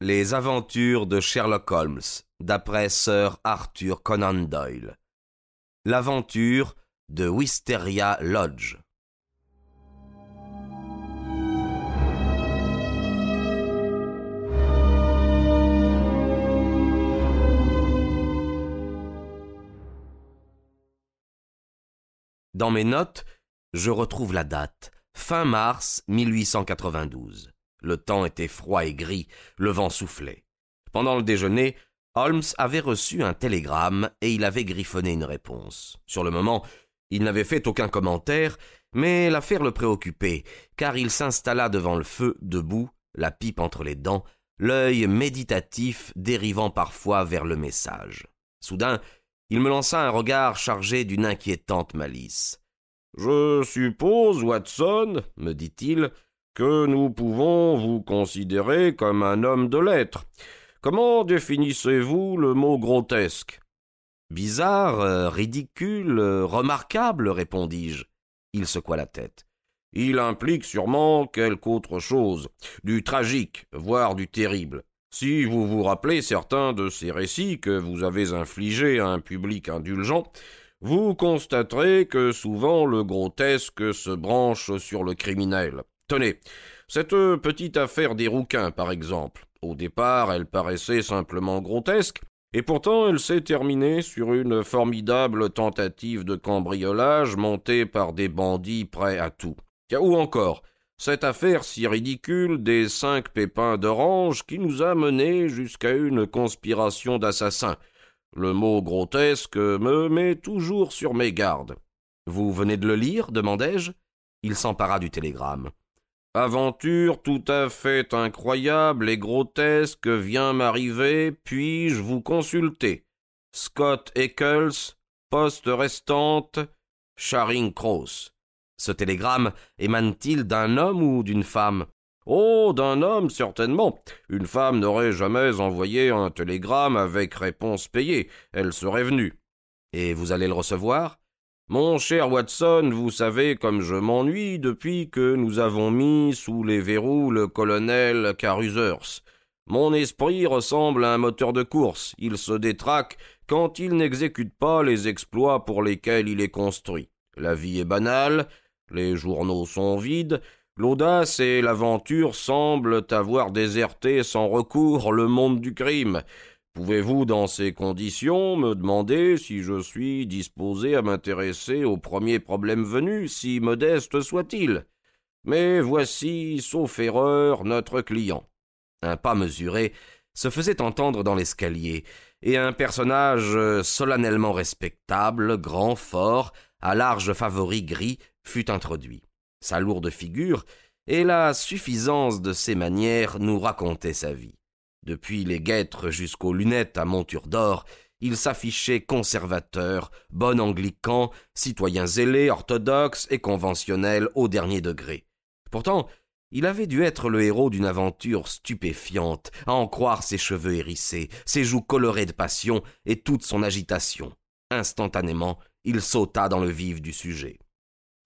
Les aventures de Sherlock Holmes, d'après Sir Arthur Conan Doyle. L'aventure de Wisteria Lodge. Dans mes notes, je retrouve la date, fin mars 1892. Le temps était froid et gris, le vent soufflait. Pendant le déjeuner, Holmes avait reçu un télégramme et il avait griffonné une réponse. Sur le moment, il n'avait fait aucun commentaire, mais l'affaire le préoccupait, car il s'installa devant le feu, debout, la pipe entre les dents, l'œil méditatif dérivant parfois vers le message. Soudain, il me lança un regard chargé d'une inquiétante malice. Je suppose, Watson, me dit-il, que nous pouvons vous considérer comme un homme de lettres. Comment définissez-vous le mot grotesque? Bizarre, euh, ridicule, euh, remarquable, répondis-je. Il secoua la tête. Il implique sûrement quelque autre chose, du tragique, voire du terrible. Si vous vous rappelez certains de ces récits que vous avez infligés à un public indulgent, vous constaterez que souvent le grotesque se branche sur le criminel. Tenez, cette petite affaire des rouquins, par exemple. Au départ, elle paraissait simplement grotesque, et pourtant elle s'est terminée sur une formidable tentative de cambriolage montée par des bandits prêts à tout. Ou encore, cette affaire si ridicule des cinq pépins d'orange qui nous a menés jusqu'à une conspiration d'assassins. Le mot grotesque me met toujours sur mes gardes. Vous venez de le lire demandai-je. Il s'empara du télégramme. Aventure tout à fait incroyable et grotesque vient m'arriver, puis-je vous consulter? Scott Eccles, poste restante, Charing Cross. Ce télégramme émane-t-il d'un homme ou d'une femme? Oh, d'un homme, certainement. Une femme n'aurait jamais envoyé un télégramme avec réponse payée. Elle serait venue. Et vous allez le recevoir? Mon cher Watson, vous savez comme je m'ennuie depuis que nous avons mis sous les verrous le colonel Carruthers. Mon esprit ressemble à un moteur de course. Il se détraque quand il n'exécute pas les exploits pour lesquels il est construit. La vie est banale, les journaux sont vides, l'audace et l'aventure semblent avoir déserté sans recours le monde du crime. Pouvez-vous, dans ces conditions, me demander si je suis disposé à m'intéresser au premier problème venu, si modeste soit-il? Mais voici, sauf erreur, notre client. Un pas mesuré se faisait entendre dans l'escalier, et un personnage solennellement respectable, grand, fort, à large favori gris, fut introduit. Sa lourde figure et la suffisance de ses manières nous racontaient sa vie. Depuis les guêtres jusqu'aux lunettes à monture d'or, il s'affichait conservateur, bon anglican, citoyen zélé, orthodoxe et conventionnel au dernier degré. Pourtant, il avait dû être le héros d'une aventure stupéfiante, à en croire ses cheveux hérissés, ses joues colorées de passion et toute son agitation. Instantanément, il sauta dans le vif du sujet.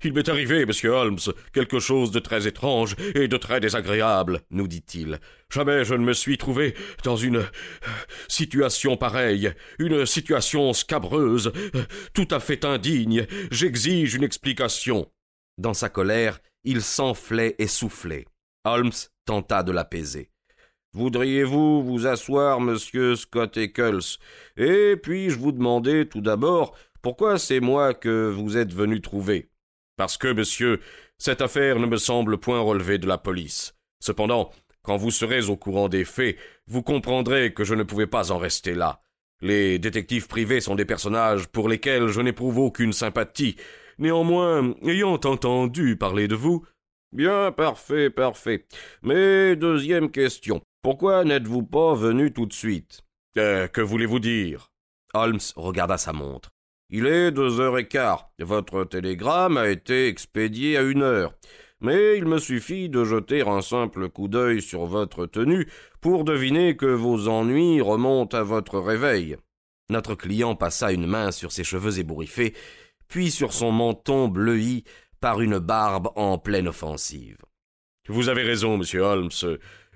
Il m'est arrivé, monsieur Holmes, quelque chose de très étrange et de très désagréable, nous dit-il. Jamais je ne me suis trouvé dans une situation pareille, une situation scabreuse, tout à fait indigne. J'exige une explication. Dans sa colère, il s'enflait et soufflait. Holmes tenta de l'apaiser. Voudriez-vous vous asseoir, monsieur Scott Eccles? Et puis-je vous demander tout d'abord pourquoi c'est moi que vous êtes venu trouver? Parce que, monsieur, cette affaire ne me semble point relever de la police. Cependant, quand vous serez au courant des faits, vous comprendrez que je ne pouvais pas en rester là. Les détectives privés sont des personnages pour lesquels je n'éprouve aucune sympathie. Néanmoins, ayant entendu parler de vous. Bien, parfait, parfait. Mais deuxième question. Pourquoi n'êtes-vous pas venu tout de suite? Euh, Que voulez-vous dire? Holmes regarda sa montre. Il est deux heures et quart. Votre télégramme a été expédié à une heure. Mais il me suffit de jeter un simple coup d'œil sur votre tenue pour deviner que vos ennuis remontent à votre réveil. Notre client passa une main sur ses cheveux ébouriffés, puis sur son menton bleui par une barbe en pleine offensive. Vous avez raison, monsieur Holmes.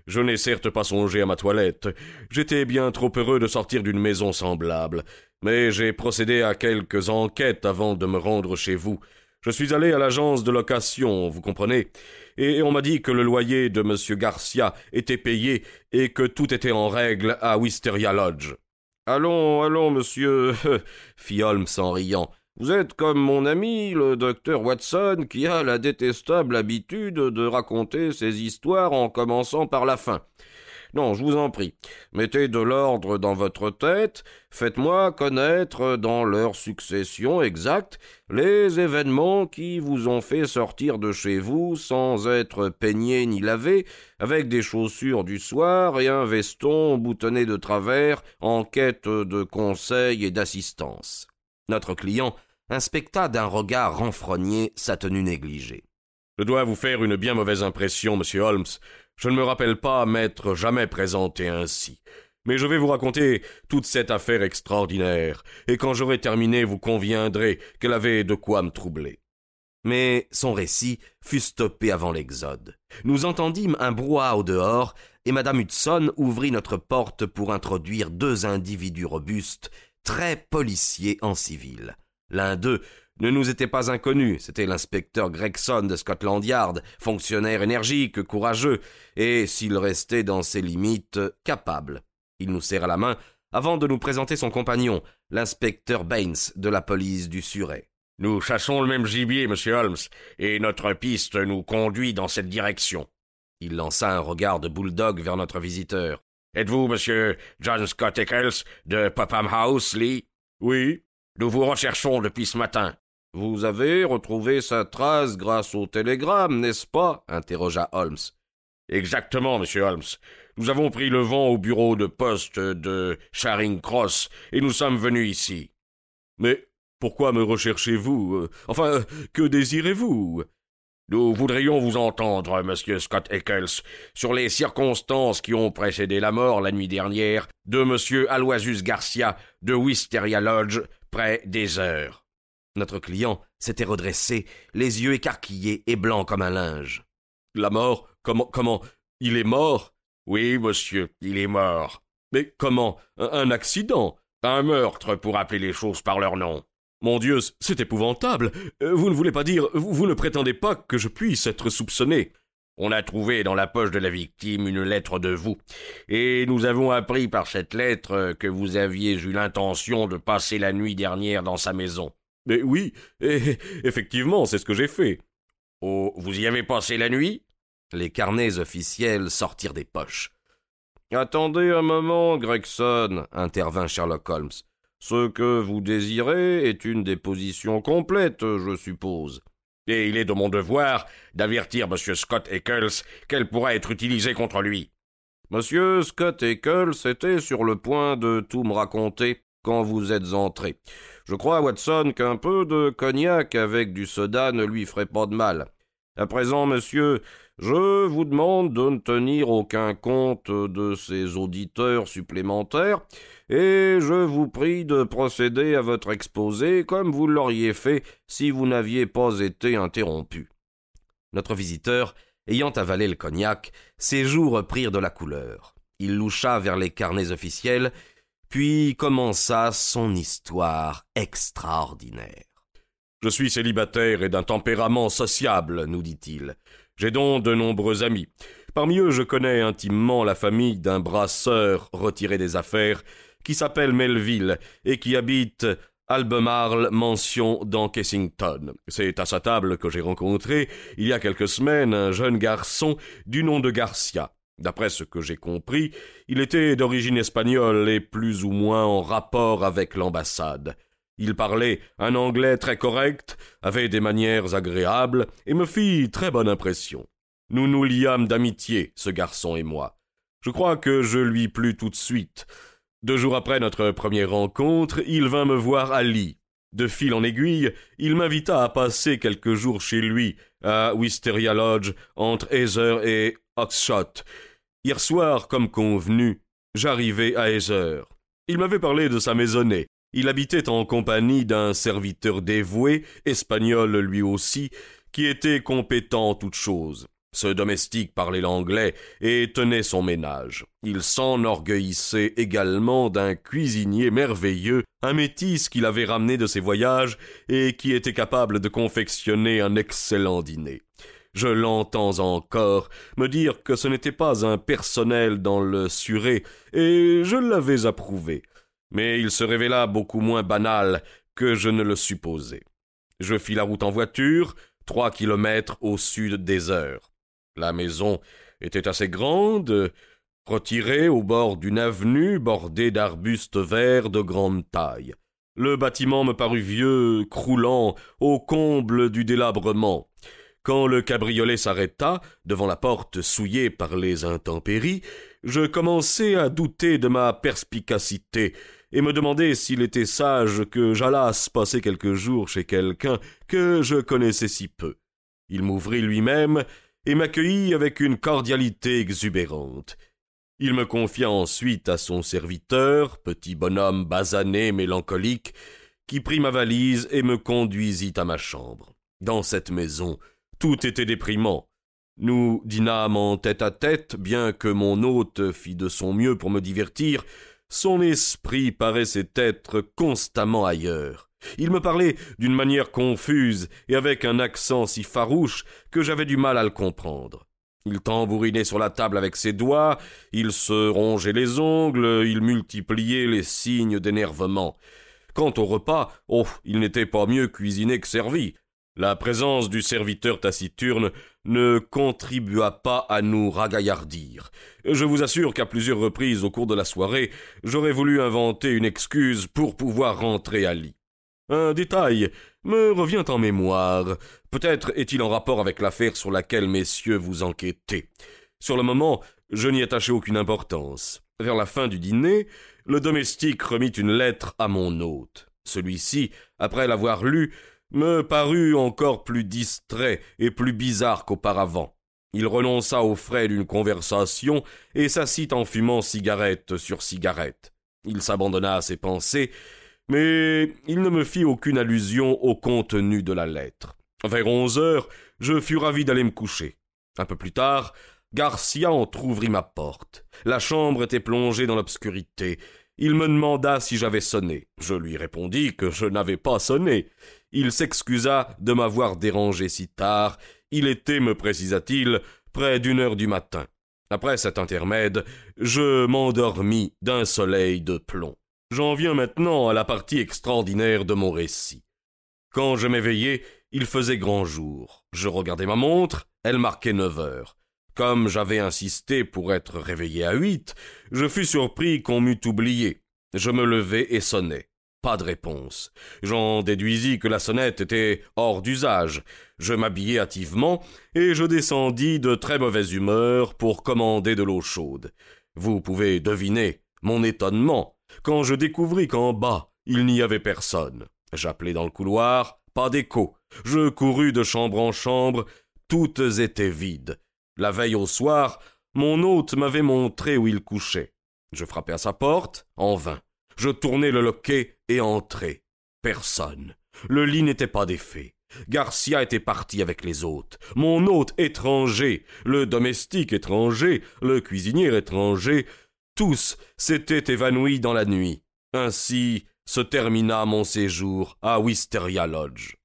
Je n'ai certes pas songé à ma toilette. J'étais bien trop heureux de sortir d'une maison semblable. Mais j'ai procédé à quelques enquêtes avant de me rendre chez vous. Je suis allé à l'agence de location, vous comprenez, et on m'a dit que le loyer de M. Garcia était payé et que tout était en règle à Wisteria Lodge. Allons, allons, monsieur, fit Holmes en riant. Vous êtes comme mon ami, le docteur Watson, qui a la détestable habitude de raconter ses histoires en commençant par la fin. Non, je vous en prie, mettez de l'ordre dans votre tête, faites-moi connaître dans leur succession exacte les événements qui vous ont fait sortir de chez vous sans être peigné ni lavé, avec des chaussures du soir et un veston boutonné de travers en quête de conseils et d'assistance. Notre client inspecta d'un regard renfrogné sa tenue négligée. Je dois vous faire une bien mauvaise impression, monsieur Holmes. Je ne me rappelle pas m'être jamais présenté ainsi. Mais je vais vous raconter toute cette affaire extraordinaire, et quand j'aurai terminé, vous conviendrez qu'elle avait de quoi me troubler. Mais son récit fut stoppé avant l'exode. Nous entendîmes un brouhaha au dehors, et madame Hudson ouvrit notre porte pour introduire deux individus robustes, très policiers en civil. L'un d'eux ne nous était pas inconnu, c'était l'inspecteur Gregson de Scotland Yard, fonctionnaire énergique, courageux, et, s'il restait dans ses limites, capable. Il nous serra la main avant de nous présenter son compagnon, l'inspecteur Baines de la police du Surrey. Nous chassons le même gibier, monsieur Holmes, et notre piste nous conduit dans cette direction. Il lança un regard de bulldog vers notre visiteur. Êtes-vous monsieur John Scott Eccles de Popham House, Lee? Oui. Nous vous recherchons depuis ce matin. Vous avez retrouvé sa trace grâce au télégramme, n'est-ce pas? interrogea Holmes. Exactement, monsieur Holmes. Nous avons pris le vent au bureau de poste de Charing Cross et nous sommes venus ici. Mais pourquoi me recherchez-vous? Enfin, que désirez-vous? Nous voudrions vous entendre, monsieur Scott Eccles, sur les circonstances qui ont précédé la mort la nuit dernière de monsieur Aloysius Garcia de Wisteria Lodge, près des heures. Notre client s'était redressé, les yeux écarquillés et blancs comme un linge. La mort Comment Comment Il est mort? Oui, monsieur, il est mort. Mais comment? Un, accident? Un meurtre, pour appeler les choses par leur nom. Mon Dieu, c'est épouvantable. Euh, vous ne voulez pas dire, vous ne prétendez pas que je puisse être soupçonné. On a trouvé dans la poche de la victime une lettre de vous, et nous avons appris par cette lettre que vous aviez eu l'intention de passer la nuit dernière dans sa maison. Mais oui, effectivement, c'est ce que j'ai fait. Oh, vous y avez passé la nuit? Les carnets officiels sortirent des poches. Attendez un moment, Gregson, intervint Sherlock Holmes. Ce que vous désirez est une déposition complète, je suppose. Et il est de mon devoir d'avertir M. Scott Eccles qu'elle pourra être utilisée contre lui. Monsieur Scott Eccles était sur le point de tout me raconter quand vous êtes entré. Je crois, Watson, qu'un peu de cognac avec du soda ne lui ferait pas de mal. À présent, monsieur, je vous demande de ne tenir aucun compte de ces auditeurs supplémentaires, et je vous prie de procéder à votre exposé comme vous l'auriez fait si vous n'aviez pas été interrompu. Notre visiteur, ayant avalé le cognac, ses joues reprirent de la couleur. Il loucha vers les carnets officiels puis commença son histoire extraordinaire. Je suis célibataire et d'un tempérament sociable, nous dit-il. J'ai donc de nombreux amis. Parmi eux, je connais intimement la famille d'un brasseur retiré des affaires qui s'appelle Melville et qui habite Albemarle Mansion dans Kessington. C'est à sa table que j'ai rencontré, il y a quelques semaines, un jeune garçon du nom de Garcia. D'après ce que j'ai compris, il était d'origine espagnole et plus ou moins en rapport avec l'ambassade. Il parlait un anglais très correct, avait des manières agréables et me fit très bonne impression. Nous nous liâmes d'amitié, ce garçon et moi. Je crois que je lui plus tout de suite. Deux jours après notre première rencontre, il vint me voir à Lee. De fil en aiguille, il m'invita à passer quelques jours chez lui, à Wisteria Lodge, entre Heather et Oxshott, Hier soir, comme convenu, j'arrivai à Heather. Il m'avait parlé de sa maisonnée. Il habitait en compagnie d'un serviteur dévoué, espagnol lui aussi, qui était compétent en toutes choses. Ce domestique parlait l'anglais et tenait son ménage. Il s'enorgueillissait également d'un cuisinier merveilleux, un métis qu'il avait ramené de ses voyages et qui était capable de confectionner un excellent dîner. Je l'entends encore me dire que ce n'était pas un personnel dans le suré, et je l'avais approuvé. Mais il se révéla beaucoup moins banal que je ne le supposais. Je fis la route en voiture, trois kilomètres au sud des heures. La maison était assez grande, retirée au bord d'une avenue bordée d'arbustes verts de grande taille. Le bâtiment me parut vieux, croulant, au comble du délabrement. Quand le cabriolet s'arrêta, devant la porte souillée par les intempéries, je commençai à douter de ma perspicacité, et me demandai s'il était sage que j'allasse passer quelques jours chez quelqu'un que je connaissais si peu. Il m'ouvrit lui-même et m'accueillit avec une cordialité exubérante. Il me confia ensuite à son serviteur, petit bonhomme basané, mélancolique, qui prit ma valise et me conduisit à ma chambre. Dans cette maison, tout était déprimant. Nous dînâmes en tête à tête, bien que mon hôte fît de son mieux pour me divertir, son esprit paraissait être constamment ailleurs. Il me parlait d'une manière confuse et avec un accent si farouche que j'avais du mal à le comprendre. Il tambourinait sur la table avec ses doigts, il se rongeait les ongles, il multipliait les signes d'énervement. Quant au repas, oh, il n'était pas mieux cuisiné que servi. La présence du serviteur taciturne ne contribua pas à nous ragaillardir. Je vous assure qu'à plusieurs reprises au cours de la soirée, j'aurais voulu inventer une excuse pour pouvoir rentrer à lit. Un détail me revient en mémoire. Peut-être est-il en rapport avec l'affaire sur laquelle messieurs vous enquêtez. Sur le moment, je n'y attachai aucune importance. Vers la fin du dîner, le domestique remit une lettre à mon hôte. Celui-ci, après l'avoir lue, me parut encore plus distrait et plus bizarre qu'auparavant. Il renonça aux frais d'une conversation et s'assit en fumant cigarette sur cigarette. Il s'abandonna à ses pensées mais il ne me fit aucune allusion au contenu de la lettre. Vers onze heures, je fus ravi d'aller me coucher. Un peu plus tard, Garcia entr'ouvrit ma porte. La chambre était plongée dans l'obscurité. Il me demanda si j'avais sonné. Je lui répondis que je n'avais pas sonné. Il s'excusa de m'avoir dérangé si tard. Il était, me précisa-t-il, près d'une heure du matin. Après cet intermède, je m'endormis d'un soleil de plomb. J'en viens maintenant à la partie extraordinaire de mon récit. Quand je m'éveillai, il faisait grand jour. Je regardai ma montre, elle marquait neuf heures. Comme j'avais insisté pour être réveillé à huit, je fus surpris qu'on m'eût oublié. Je me levai et sonnai. Pas de réponse. J'en déduisis que la sonnette était hors d'usage. Je m'habillai hâtivement et je descendis de très mauvaise humeur pour commander de l'eau chaude. Vous pouvez deviner mon étonnement quand je découvris qu'en bas il n'y avait personne. J'appelai dans le couloir, pas d'écho. Je courus de chambre en chambre, toutes étaient vides. La veille au soir, mon hôte m'avait montré où il couchait. Je frappai à sa porte, en vain. Je tournai le loquet et entrai. Personne. Le lit n'était pas défait. Garcia était parti avec les hôtes. Mon hôte étranger, le domestique étranger, le cuisinier étranger, tous s'étaient évanouis dans la nuit. Ainsi se termina mon séjour à Wisteria Lodge.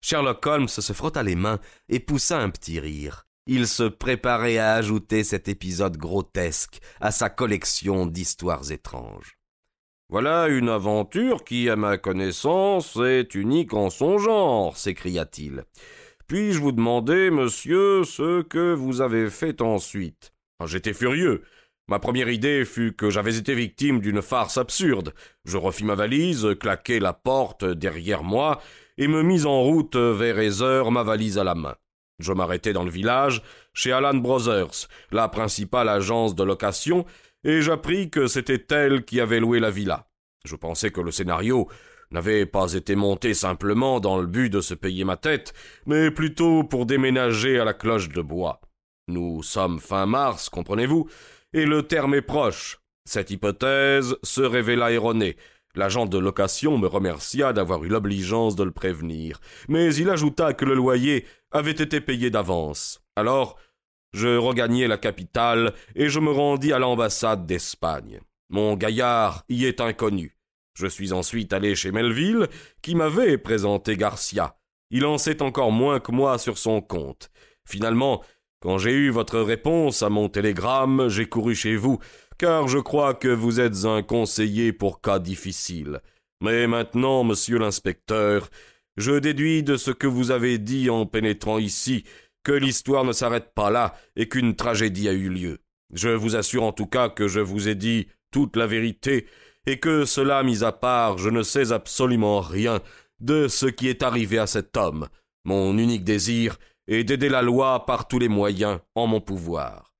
Sherlock Holmes se frotta les mains et poussa un petit rire. Il se préparait à ajouter cet épisode grotesque à sa collection d'histoires étranges. Voilà une aventure qui, à ma connaissance, est unique en son genre, s'écria-t-il. Puis-je vous demander, monsieur, ce que vous avez fait ensuite? J'étais furieux. Ma première idée fut que j'avais été victime d'une farce absurde. Je refis ma valise, claquai la porte derrière moi, et me mis en route vers Heather, ma valise à la main. Je m'arrêtai dans le village, chez Alan Brothers, la principale agence de location, et j'appris que c'était elle qui avait loué la villa. Je pensais que le scénario n'avait pas été monté simplement dans le but de se payer ma tête, mais plutôt pour déménager à la cloche de bois. Nous sommes fin mars, comprenez-vous, et le terme est proche. Cette hypothèse se révéla erronée. L'agent de location me remercia d'avoir eu l'obligeance de le prévenir, mais il ajouta que le loyer avait été payé d'avance. Alors, je regagnai la capitale et je me rendis à l'ambassade d'Espagne. Mon gaillard y est inconnu. Je suis ensuite allé chez Melville, qui m'avait présenté Garcia. Il en sait encore moins que moi sur son compte. Finalement, quand j'ai eu votre réponse à mon télégramme, j'ai couru chez vous, car je crois que vous êtes un conseiller pour cas difficiles. Mais maintenant, monsieur l'inspecteur, je déduis de ce que vous avez dit en pénétrant ici que l'histoire ne s'arrête pas là et qu'une tragédie a eu lieu. Je vous assure en tout cas que je vous ai dit toute la vérité et que cela mis à part, je ne sais absolument rien de ce qui est arrivé à cet homme. Mon unique désir est d'aider la loi par tous les moyens en mon pouvoir.